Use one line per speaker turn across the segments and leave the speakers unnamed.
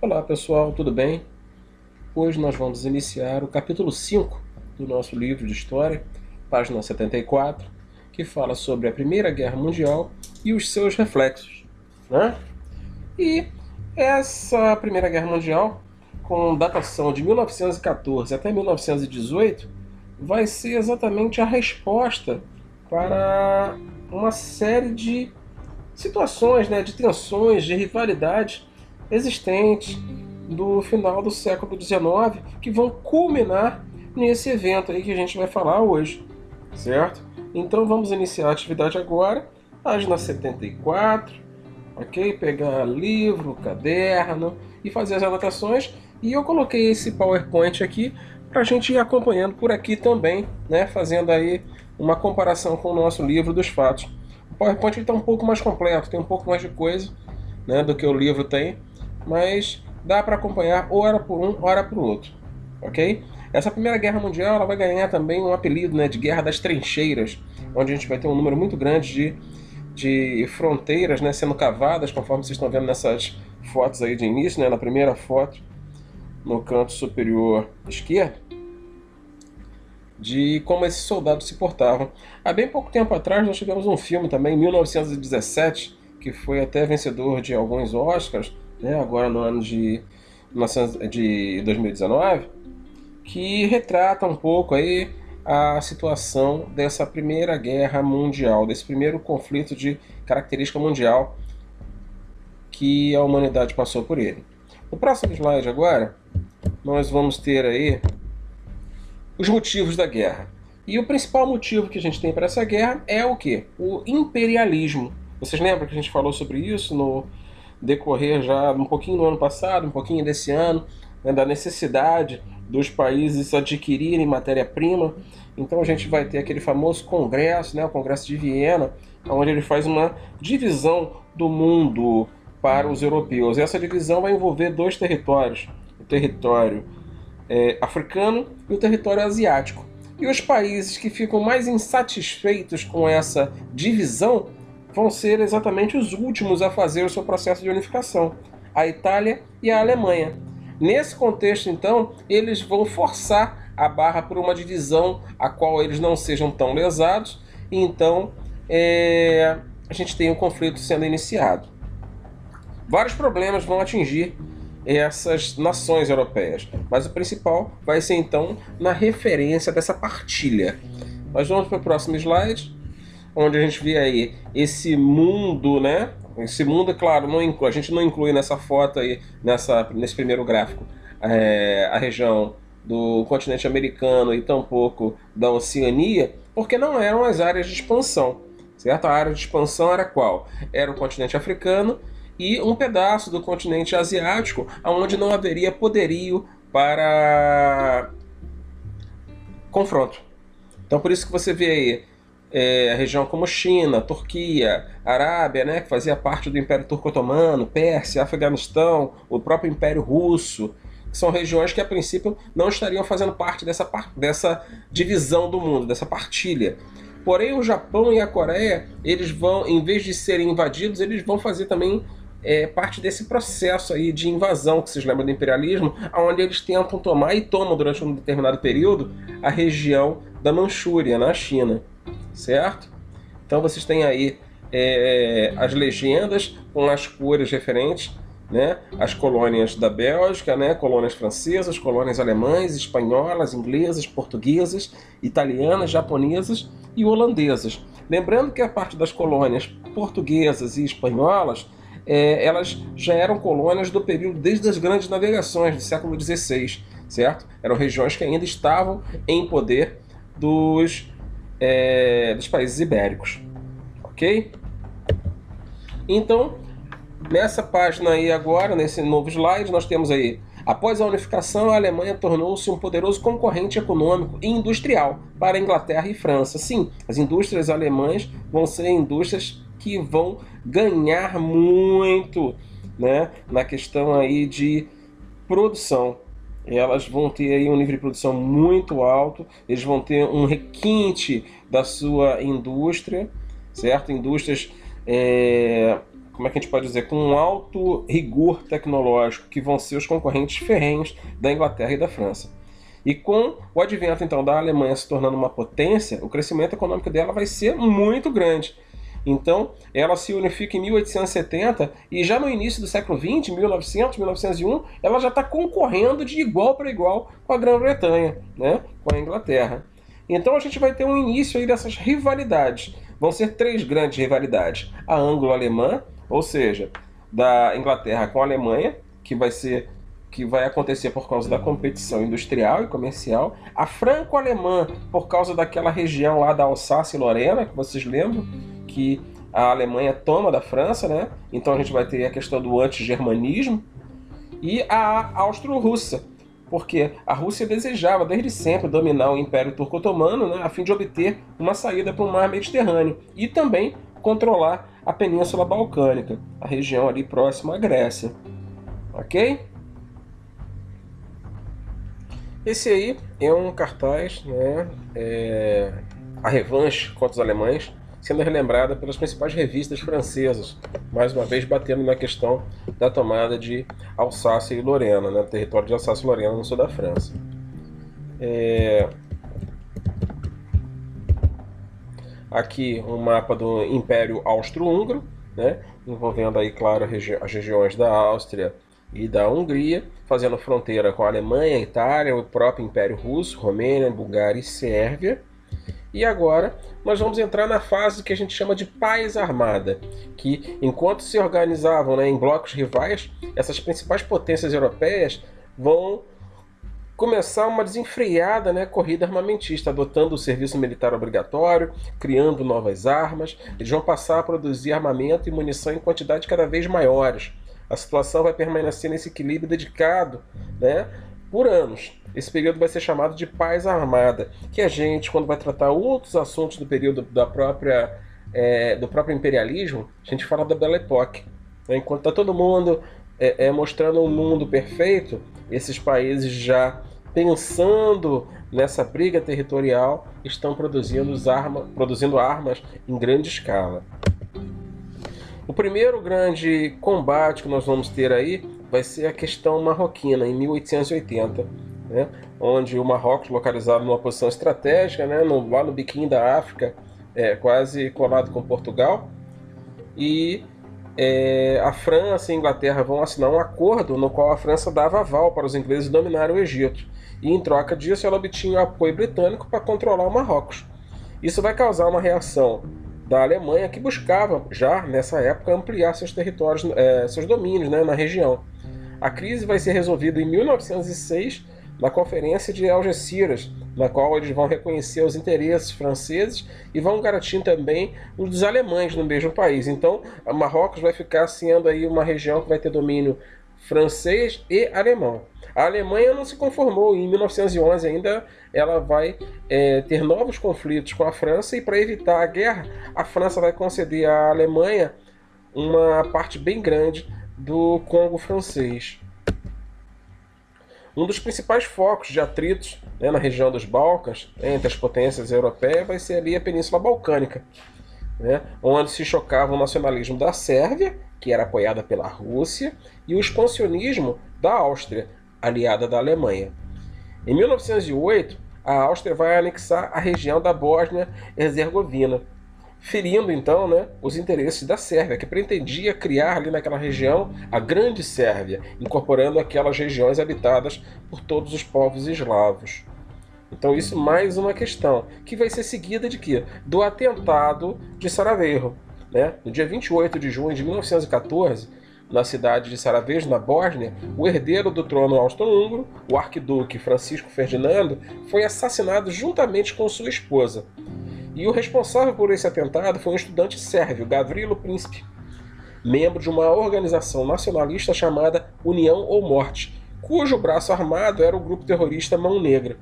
Olá pessoal, tudo bem? Hoje nós vamos iniciar o capítulo 5 do nosso livro de história, página 74, que fala sobre a Primeira Guerra Mundial e os seus reflexos. Né? E essa Primeira Guerra Mundial, com datação de 1914 até 1918, vai ser exatamente a resposta para uma série de situações, né, de tensões, de rivalidades existentes do final do século XIX que vão culminar nesse evento aí que a gente vai falar hoje, certo? Então vamos iniciar a atividade agora, página 74, ok? Pegar livro, caderno e fazer as anotações. E eu coloquei esse PowerPoint aqui para a gente ir acompanhando por aqui também, né? Fazendo aí uma comparação com o nosso livro dos fatos. O PowerPoint está um pouco mais completo, tem um pouco mais de coisa né, do que o livro tem mas dá para acompanhar hora por um, hora por outro, ok? Essa Primeira Guerra Mundial ela vai ganhar também um apelido né, de Guerra das Trincheiras, onde a gente vai ter um número muito grande de, de fronteiras né, sendo cavadas, conforme vocês estão vendo nessas fotos aí de início, né, na primeira foto, no canto superior esquerdo, de como esses soldados se portavam. Há bem pouco tempo atrás nós tivemos um filme também, em 1917, que foi até vencedor de alguns Oscars, né, agora no ano de, de 2019, que retrata um pouco aí a situação dessa primeira guerra mundial, desse primeiro conflito de característica mundial que a humanidade passou por ele. No próximo slide agora, nós vamos ter aí os motivos da guerra. E o principal motivo que a gente tem para essa guerra é o que? O imperialismo. Vocês lembram que a gente falou sobre isso no decorrer já um pouquinho no ano passado, um pouquinho desse ano, né, da necessidade dos países adquirirem matéria-prima. Então a gente vai ter aquele famoso congresso, né, o Congresso de Viena, onde ele faz uma divisão do mundo para os europeus. E essa divisão vai envolver dois territórios: o território é, africano e o território asiático. E os países que ficam mais insatisfeitos com essa divisão vão ser exatamente os últimos a fazer o seu processo de unificação, a Itália e a Alemanha. Nesse contexto, então, eles vão forçar a barra por uma divisão a qual eles não sejam tão lesados, e então é, a gente tem um conflito sendo iniciado. Vários problemas vão atingir essas nações europeias, mas o principal vai ser então na referência dessa partilha. Nós vamos para o próximo slide onde a gente vê aí esse mundo, né? Esse mundo, é claro, não inclui, a gente não inclui nessa foto aí, nessa, nesse primeiro gráfico, é, a região do continente americano e tampouco da Oceania, porque não eram as áreas de expansão, certo? A área de expansão era qual? Era o continente africano e um pedaço do continente asiático, onde não haveria poderio para confronto. Então por isso que você vê aí é, a região como China, Turquia, Arábia, né, que fazia parte do Império Turco-Otomano, Pérsia, Afeganistão, o próprio Império Russo, que são regiões que a princípio não estariam fazendo parte dessa, dessa divisão do mundo, dessa partilha. Porém, o Japão e a Coreia, eles vão, em vez de serem invadidos, eles vão fazer também é, parte desse processo aí de invasão, que vocês lembram do imperialismo, onde eles tentam tomar e tomam durante um determinado período a região da Manchúria, na China certo? Então vocês têm aí é, as legendas com as cores referentes, né? As colônias da Bélgica, né? Colônias francesas, colônias alemães, espanholas, inglesas, portuguesas, italianas, japonesas e holandesas. Lembrando que a parte das colônias portuguesas e espanholas é, elas já eram colônias do período desde as grandes navegações do século XVI, certo? Eram regiões que ainda estavam em poder dos é, dos países ibéricos. Ok? Então, nessa página aí agora, nesse novo slide, nós temos aí Após a unificação, a Alemanha tornou-se um poderoso concorrente econômico e industrial para a Inglaterra e França. Sim, as indústrias alemãs vão ser indústrias que vão ganhar muito né, na questão aí de produção elas vão ter aí um nível de produção muito alto, eles vão ter um requinte da sua indústria, certo? Indústrias é, como é que a gente pode dizer, com um alto rigor tecnológico, que vão ser os concorrentes ferrenhos da Inglaterra e da França. E com o advento então da Alemanha se tornando uma potência, o crescimento econômico dela vai ser muito grande. Então, ela se unifica em 1870 e já no início do século XX, 1900, 1901, ela já está concorrendo de igual para igual com a Grã-Bretanha, né? com a Inglaterra. Então a gente vai ter um início aí dessas rivalidades. Vão ser três grandes rivalidades: a anglo-alemã, ou seja, da Inglaterra com a Alemanha, que vai ser que vai acontecer por causa da competição industrial e comercial, a franco-alemã por causa daquela região lá da Alsácia e Lorena, que vocês lembram que a Alemanha toma da França, né? Então a gente vai ter a questão do anti-germanismo e a austro-russa, porque a Rússia desejava desde sempre dominar o Império Turco-Otomano, né, a fim de obter uma saída para o Mar Mediterrâneo e também controlar a Península Balcânica, a região ali próxima à Grécia. Ok? Esse aí é um cartaz, né, é, a revanche contra os alemães, sendo relembrada pelas principais revistas francesas, mais uma vez batendo na questão da tomada de Alsácia e Lorena, né, território de Alsácia e Lorena no sul da França. É... Aqui um mapa do Império Austro-Húngaro, né, envolvendo aí, claro, as regiões da Áustria e da Hungria, fazendo fronteira com a Alemanha, Itália, o próprio Império Russo, Romênia, Bulgária e Sérvia. E agora nós vamos entrar na fase que a gente chama de paz armada, que enquanto se organizavam né, em blocos rivais, essas principais potências europeias vão começar uma desenfreada né, corrida armamentista, adotando o serviço militar obrigatório, criando novas armas. Eles vão passar a produzir armamento e munição em quantidades cada vez maiores. A situação vai permanecer nesse equilíbrio dedicado né, por anos. Esse período vai ser chamado de paz armada, que a gente, quando vai tratar outros assuntos do período da própria, é, do próprio imperialismo, a gente fala da Belle Époque. Né? Enquanto está todo mundo é, é, mostrando um mundo perfeito, esses países já pensando nessa briga territorial estão produzindo, arma, produzindo armas em grande escala. O primeiro grande combate que nós vamos ter aí vai ser a questão marroquina, em 1880, né? onde o Marrocos, localizado numa posição estratégica, né? no, lá no biquinho da África, é, quase colado com Portugal, e é, a França e a Inglaterra vão assinar um acordo no qual a França dava aval para os ingleses dominarem o Egito, e em troca disso ela obtinha o apoio britânico para controlar o Marrocos. Isso vai causar uma reação da Alemanha que buscava já nessa época ampliar seus territórios, é, seus domínios né, na região. A crise vai ser resolvida em 1906 na Conferência de Algeciras, na qual eles vão reconhecer os interesses franceses e vão garantir também os dos alemães no mesmo país. Então, Marrocos vai ficar sendo aí uma região que vai ter domínio francês e alemão. A Alemanha não se conformou e em 1911 ainda ela vai é, ter novos conflitos com a França e para evitar a guerra, a França vai conceder à Alemanha uma parte bem grande do Congo francês. Um dos principais focos de atritos né, na região dos Balcãs, entre as potências europeias, vai ser ali a Península Balcânica, né, onde se chocava o nacionalismo da Sérvia, que era apoiada pela Rússia, e o expansionismo da Áustria, aliada da Alemanha. Em 1908, a Áustria vai anexar a região da Bósnia-Herzegovina, ferindo então né, os interesses da Sérvia, que pretendia criar ali naquela região a Grande Sérvia, incorporando aquelas regiões habitadas por todos os povos eslavos. Então isso mais uma questão, que vai ser seguida de quê? Do atentado de Sarajevo. Né? No dia 28 de junho de 1914, na cidade de Sarajevo, na Bósnia, o herdeiro do trono austro-húngaro, o arquiduque Francisco Ferdinando, foi assassinado juntamente com sua esposa. E o responsável por esse atentado foi um estudante sérvio, Gavrilo Príncipe, membro de uma organização nacionalista chamada União ou Morte, cujo braço armado era o grupo terrorista Mão Negra.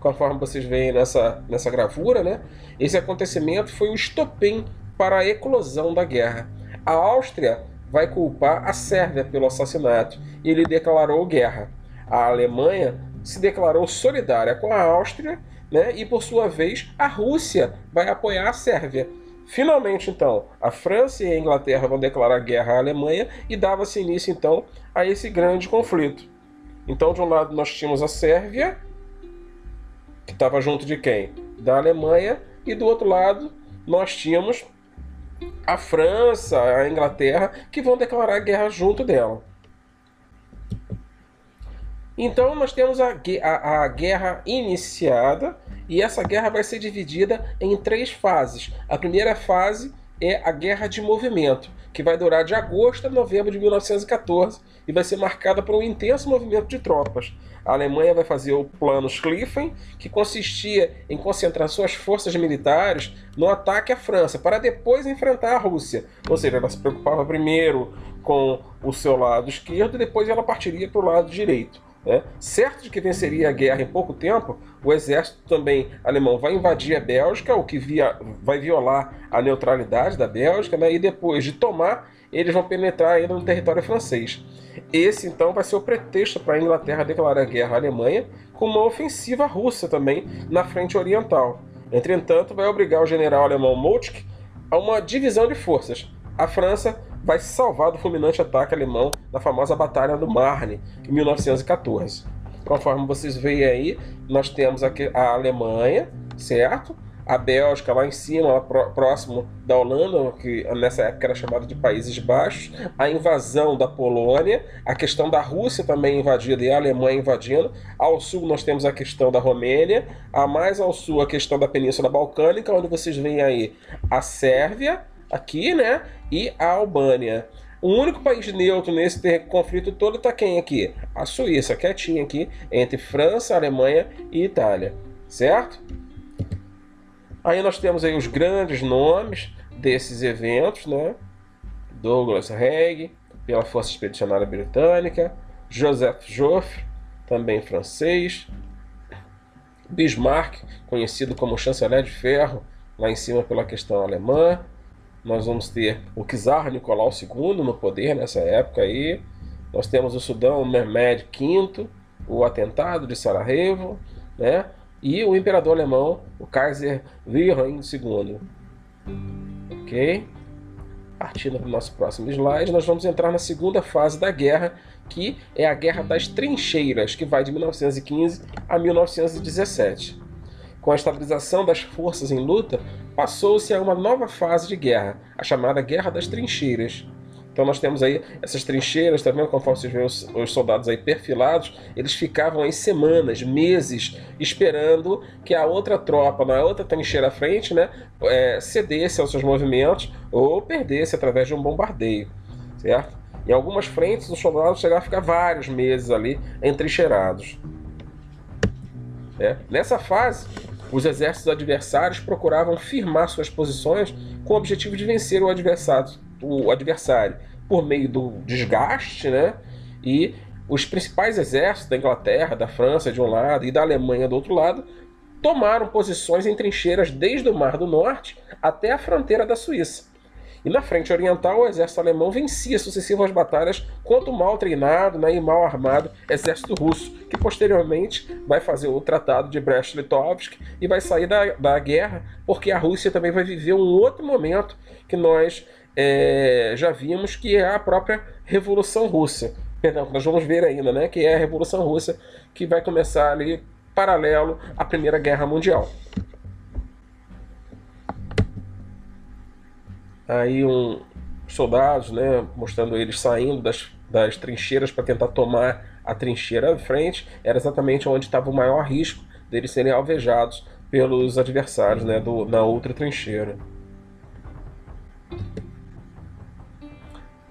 Conforme vocês veem nessa, nessa gravura, né, esse acontecimento foi o estopim para a eclosão da guerra. A Áustria vai culpar a Sérvia pelo assassinato e ele declarou guerra. A Alemanha se declarou solidária com a Áustria né? e, por sua vez, a Rússia vai apoiar a Sérvia. Finalmente, então, a França e a Inglaterra vão declarar guerra à Alemanha e dava-se início, então, a esse grande conflito. Então, de um lado, nós tínhamos a Sérvia, que estava junto de quem? Da Alemanha, e do outro lado, nós tínhamos a França, a Inglaterra, que vão declarar guerra junto dela. Então nós temos a, a, a, guerra iniciada e essa guerra vai ser dividida em três fases. A primeira fase é a guerra de movimento, que vai durar de agosto a novembro de 1914 e vai ser marcada por um intenso movimento de tropas. A Alemanha vai fazer o Plano Schlieffen, que consistia em concentrar suas forças militares no ataque à França, para depois enfrentar a Rússia. Ou seja, ela se preocupava primeiro com o seu lado esquerdo e depois ela partiria para o lado direito. Né? Certo de que venceria a guerra em pouco tempo, o exército também alemão vai invadir a Bélgica, o que via, vai violar a neutralidade da Bélgica, né? e depois de tomar, eles vão penetrar ainda no território francês. Esse então vai ser o pretexto para a Inglaterra declarar guerra à Alemanha, com uma ofensiva russa também na frente oriental. Entretanto, vai obrigar o general alemão Moltke a uma divisão de forças. A França vai se salvar do fulminante ataque alemão na famosa Batalha do Marne, em 1914. Conforme vocês veem aí, nós temos aqui a Alemanha, certo? A Bélgica lá em cima, lá próximo da Holanda, que nessa época era chamada de Países Baixos, a invasão da Polônia, a questão da Rússia também invadida e a Alemanha invadindo. Ao sul nós temos a questão da Romênia, a mais ao sul a questão da Península Balcânica, onde vocês veem aí a Sérvia, aqui, né? E a Albânia. O único país neutro nesse conflito todo está quem aqui? A Suíça, quietinha aqui, entre França, Alemanha e Itália, certo? Aí nós temos aí os grandes nomes desses eventos, né? Douglas Haig, pela Força Expedicionária Britânica, Joseph Joffre, também francês, Bismarck, conhecido como chanceler de ferro, lá em cima pela questão alemã, nós vamos ter o czar Nicolau II no poder nessa época aí. Nós temos o Sudão Mehmed V, o atentado de Sarajevo, né? E o imperador alemão, o Kaiser Wilhelm II. Ok? Partindo para o nosso próximo slide, nós vamos entrar na segunda fase da guerra, que é a Guerra das Trincheiras, que vai de 1915 a 1917. Com a estabilização das forças em luta, passou-se a uma nova fase de guerra, a chamada Guerra das Trincheiras. Então nós temos aí essas trincheiras, tá vendo? Conforme vocês veem os, os, soldados aí perfilados, eles ficavam aí semanas, meses, esperando que a outra tropa, na outra trincheira à frente, né, é, cedesse aos seus movimentos ou perdesse através de um bombardeio, certo? Em algumas frentes, os soldados chegavam a ficar vários meses ali entrincheirados. É. Nessa fase, os exércitos adversários procuravam firmar suas posições com o objetivo de vencer o adversário, o adversário por meio do desgaste, né? E os principais exércitos da Inglaterra, da França de um lado e da Alemanha do outro lado tomaram posições em trincheiras desde o Mar do Norte até a fronteira da Suíça. E na frente oriental, o exército alemão vencia sucessivas batalhas contra o mal treinado né, e mal armado exército russo, que posteriormente vai fazer o Tratado de Brest-Litovsk e vai sair da, da guerra, porque a Rússia também vai viver um outro momento que nós é, já vimos, que é a própria Revolução Russa. Perdão, nós vamos ver ainda, né? Que é a Revolução Russa, que vai começar ali paralelo à Primeira Guerra Mundial. Aí um soldados, né, mostrando eles saindo das, das trincheiras para tentar tomar a trincheira à frente, era exatamente onde estava o maior risco deles serem alvejados pelos adversários, né, do, na outra trincheira.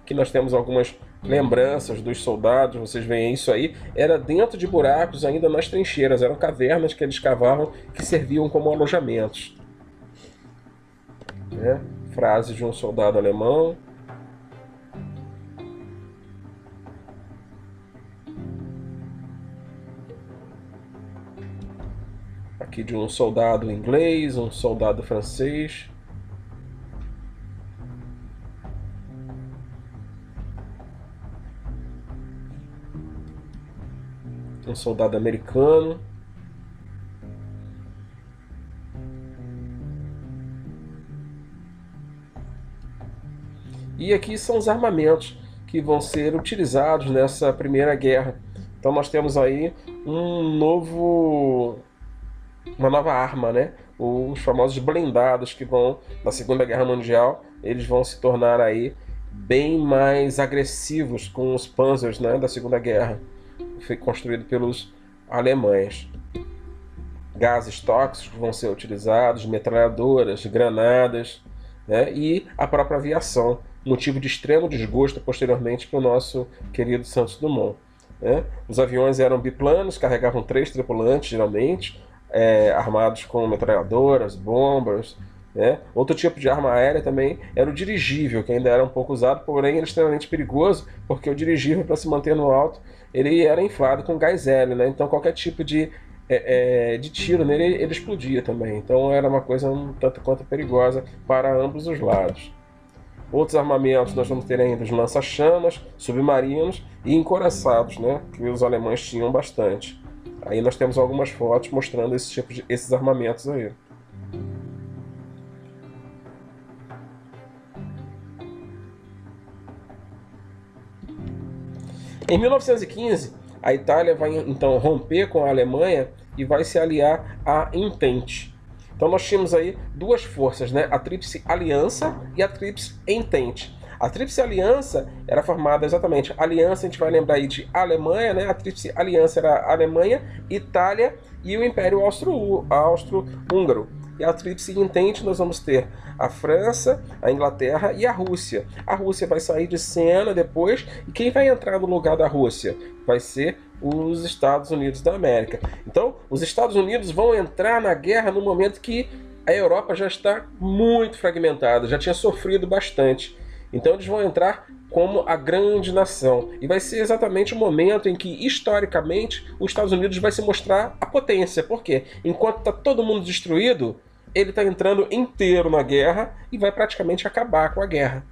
Aqui nós temos algumas lembranças dos soldados, vocês veem isso aí, era dentro de buracos ainda nas trincheiras, eram cavernas que eles cavavam que serviam como alojamentos. Né? Frase de um soldado alemão. Aqui de um soldado inglês, um soldado francês. Um soldado americano. E aqui são os armamentos que vão ser utilizados nessa primeira guerra. Então nós temos aí um novo uma nova arma, né? Os famosos blindados que vão na Segunda Guerra Mundial, eles vão se tornar aí bem mais agressivos com os Panzers, né, da Segunda Guerra. Foi construído pelos alemães. Gases tóxicos vão ser utilizados, metralhadoras, granadas, né, e a própria aviação, motivo de extremo desgosto posteriormente para o nosso querido Santos Dumont. Né? Os aviões eram biplanos, carregavam três tripulantes, geralmente, é, armados com metralhadoras, bombas. Né? Outro tipo de arma aérea também era o dirigível, que ainda era um pouco usado, porém era extremamente perigoso, porque o dirigível, para se manter no alto, ele era inflado com gás hélio, né? então qualquer tipo de, é, é, de tiro nele ele explodia também. Então era uma coisa um tanto quanto perigosa para ambos os lados. Outros armamentos nós vamos ter ainda os lança-chamas, submarinos e encoraçados, né? que os alemães tinham bastante. Aí nós temos algumas fotos mostrando esse tipo de, esses armamentos aí. Em 1915, a Itália vai então romper com a Alemanha e vai se aliar à Entente. Então nós tínhamos aí duas forças, né? a Tríplice Aliança e a Tríplice Entente. A Tríplice Aliança era formada exatamente. aliança, a gente vai lembrar aí de Alemanha, né? A Tríplice Aliança era Alemanha, Itália e o Império Austro-Húngaro. E a Tríplice Entente nós vamos ter a França, a Inglaterra e a Rússia. A Rússia vai sair de cena depois, e quem vai entrar no lugar da Rússia? Vai ser os Estados Unidos da América. Então, os Estados Unidos vão entrar na guerra no momento que a Europa já está muito fragmentada, já tinha sofrido bastante. Então eles vão entrar como a grande nação. E vai ser exatamente o momento em que, historicamente, os Estados Unidos vai se mostrar a potência. Por quê? Enquanto está todo mundo destruído, ele está entrando inteiro na guerra e vai praticamente acabar com a guerra.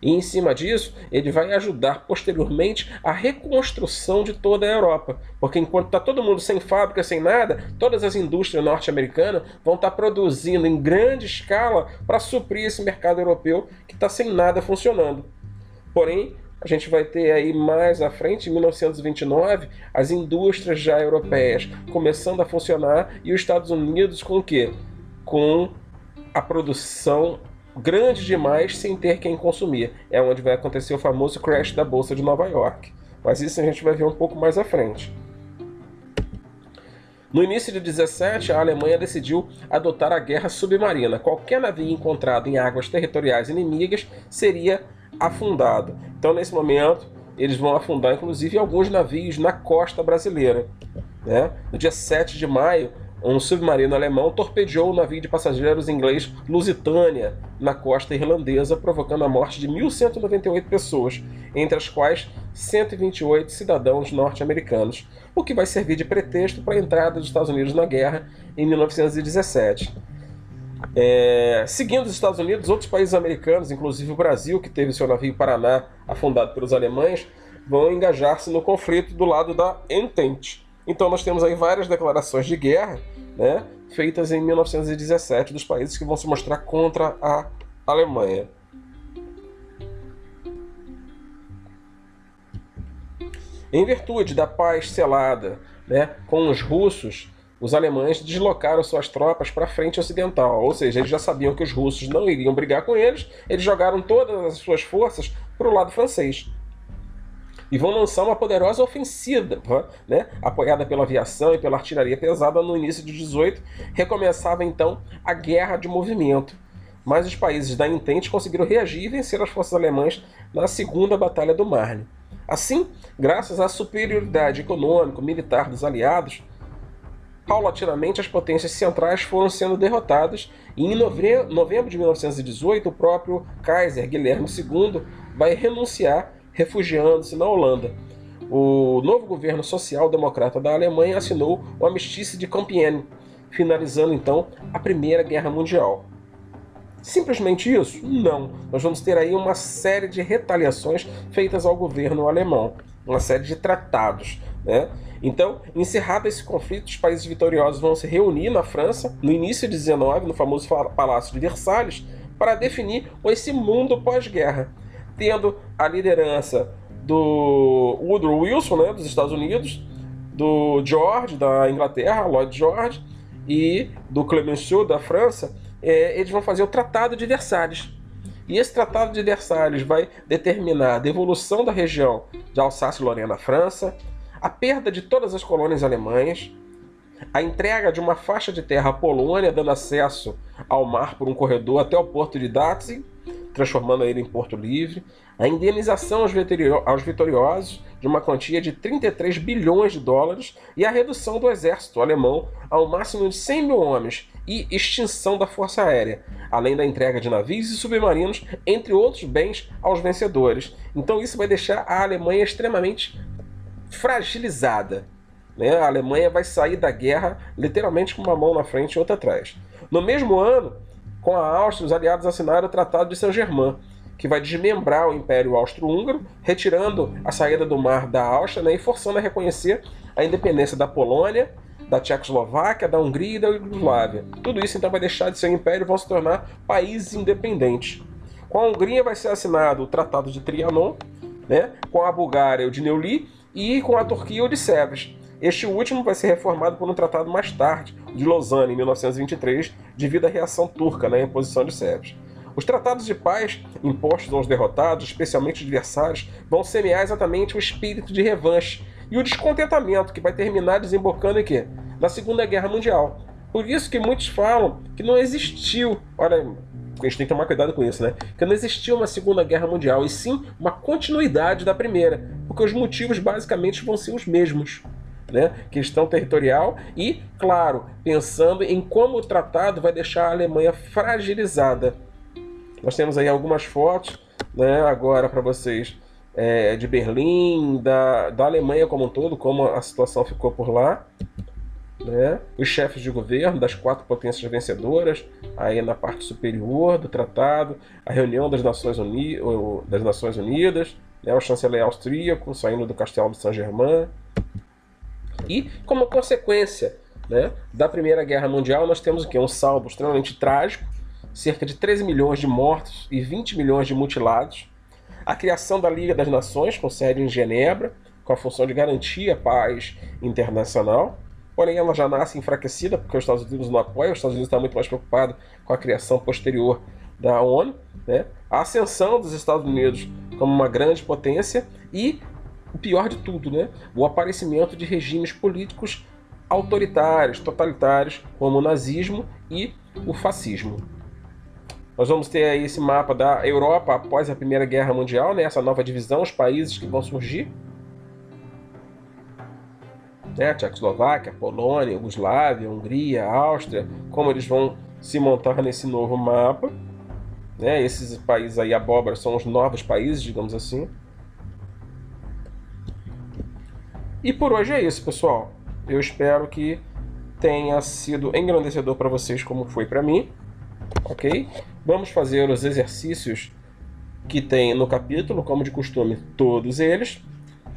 E em cima disso, ele vai ajudar posteriormente a reconstrução de toda a Europa. Porque enquanto está todo mundo sem fábrica, sem nada, todas as indústrias norte-americanas vão estar tá produzindo em grande escala para suprir esse mercado europeu que está sem nada funcionando. Porém, a gente vai ter aí mais à frente, em 1929, as indústrias já europeias começando a funcionar e os Estados Unidos com o quê? Com a produção grande demais sem ter quem consumir. É onde vai acontecer o famoso crash da Bolsa de Nova York. Mas isso a gente vai ver um pouco mais à frente. No início de 17, a Alemanha decidiu adotar a guerra submarina. Qualquer navio encontrado em águas territoriais inimigas seria afundado. Então, nesse momento, eles vão afundar inclusive alguns navios na costa brasileira. Né? No dia 7 de maio, um submarino alemão torpedeou o navio de passageiros inglês Lusitânia na costa irlandesa, provocando a morte de 1.198 pessoas, entre as quais 128 cidadãos norte-americanos, o que vai servir de pretexto para a entrada dos Estados Unidos na guerra em 1917. É, seguindo os Estados Unidos, outros países americanos, inclusive o Brasil, que teve seu navio Paraná afundado pelos alemães, vão engajar-se no conflito do lado da Entente. Então nós temos aí várias declarações de guerra né, feitas em 1917 dos países que vão se mostrar contra a Alemanha. Em virtude da paz selada né, com os russos, os alemães deslocaram suas tropas para a frente ocidental, ou seja, eles já sabiam que os russos não iriam brigar com eles, eles jogaram todas as suas forças para o lado francês e vão lançar uma poderosa ofensiva, né? apoiada pela aviação e pela artilharia pesada no início de 18. Recomeçava então a guerra de movimento. Mas os países da Entente conseguiram reagir e vencer as forças alemãs na Segunda Batalha do Marne. Assim, graças à superioridade econômico-militar dos aliados, paulatinamente as potências centrais foram sendo derrotadas e em novembro de 1918 o próprio Kaiser Guilherme II vai renunciar refugiando-se na Holanda. O novo governo social-democrata da Alemanha assinou o Amistício de Compiègne, finalizando então a Primeira Guerra Mundial. Simplesmente isso? Não. Nós vamos ter aí uma série de retaliações feitas ao governo alemão, uma série de tratados. Né? Então, encerrado esse conflito, os países vitoriosos vão se reunir na França, no início de 19, no famoso Palácio de Versalhes, para definir esse mundo pós-guerra. tendo a liderança do Woodrow Wilson, né, dos Estados Unidos, do George, da Inglaterra, Lloyd George, e do Clemenceau, da França, é, eles vão fazer o Tratado de Versalhes. E esse Tratado de Versalhes vai determinar a devolução da região de Alsácia-Lorena à França, a perda de todas as colônias alemãs, a entrega de uma faixa de terra à Polônia, dando acesso ao mar por um corredor até o porto de Danzig, transformando ele em porto livre, a indenização aos, aos vitoriosos de uma quantia de 33 bilhões de dólares e a redução do exército alemão ao máximo de 100 mil homens e extinção da força aérea, além da entrega de navios e submarinos, entre outros bens, aos vencedores. Então isso vai deixar a Alemanha extremamente fragilizada. Né? A Alemanha vai sair da guerra literalmente com uma mão na frente e outra atrás. No mesmo ano, com a Áustria, os aliados assinaram o Tratado de Saint-Germain, que vai desmembrar o Império Austro-Húngaro, retirando a saída do mar da Áustria né, e forçando a reconhecer a independência da Polônia, da Tchecoslováquia, da Hungria e da Iugoslávia. Tudo isso então vai deixar de ser um império e vão se tornar países independentes. Com a Hungria vai ser assinado o Tratado de Trianon, né, com a Bulgária o de Neuilly e com a Turquia o de Sevres. Este último vai ser reformado por um tratado mais tarde, de Lausanne, em 1923, devido à reação turca na imposição de Sevres. Os tratados de paz impostos aos derrotados, especialmente adversários, vão semear exatamente o espírito de revanche e o descontentamento que vai terminar desembocando em quê? Na Segunda Guerra Mundial. Por isso que muitos falam que não existiu, olha, a gente tem que tomar cuidado com isso, né? Que não existiu uma Segunda Guerra Mundial, e sim uma continuidade da Primeira, porque os motivos basicamente vão ser os mesmos. Né? Questão territorial e, claro, pensando em como o tratado vai deixar a Alemanha fragilizada nós temos aí algumas fotos, né, agora para vocês, é, de Berlim, da, da Alemanha como um todo, como a situação ficou por lá. Né? Os chefes de governo das quatro potências vencedoras, aí na parte superior do tratado, a reunião das Nações, Uni das Nações Unidas, né? o chanceler austríaco saindo do castelo de Saint-Germain. E, como consequência né, da Primeira Guerra Mundial, nós temos o? Um saldo extremamente trágico, cerca de 13 milhões de mortos e 20 milhões de mutilados, a criação da Liga das Nações, com sede em Genebra, com a função de garantir a paz internacional, porém ela já nasce enfraquecida porque os Estados Unidos não apoiam, os Estados Unidos está muito mais preocupado com a criação posterior da ONU, né? a ascensão dos Estados Unidos como uma grande potência e, o pior de tudo, né? o aparecimento de regimes políticos autoritários, totalitários, como o nazismo e o fascismo. Nós vamos ter aí esse mapa da Europa após a Primeira Guerra Mundial, né? essa nova divisão, os países que vão surgir. Né? Tchecoslováquia, Polônia, Yugoslávia, Hungria, Áustria, como eles vão se montar nesse novo mapa. Né? Esses países aí, abóbora, são os novos países, digamos assim. E por hoje é isso, pessoal. Eu espero que tenha sido engrandecedor para vocês como foi para mim ok? Vamos fazer os exercícios que tem no capítulo, como de costume, todos eles.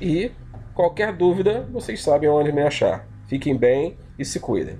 E qualquer dúvida, vocês sabem onde me achar. Fiquem bem e se cuidem.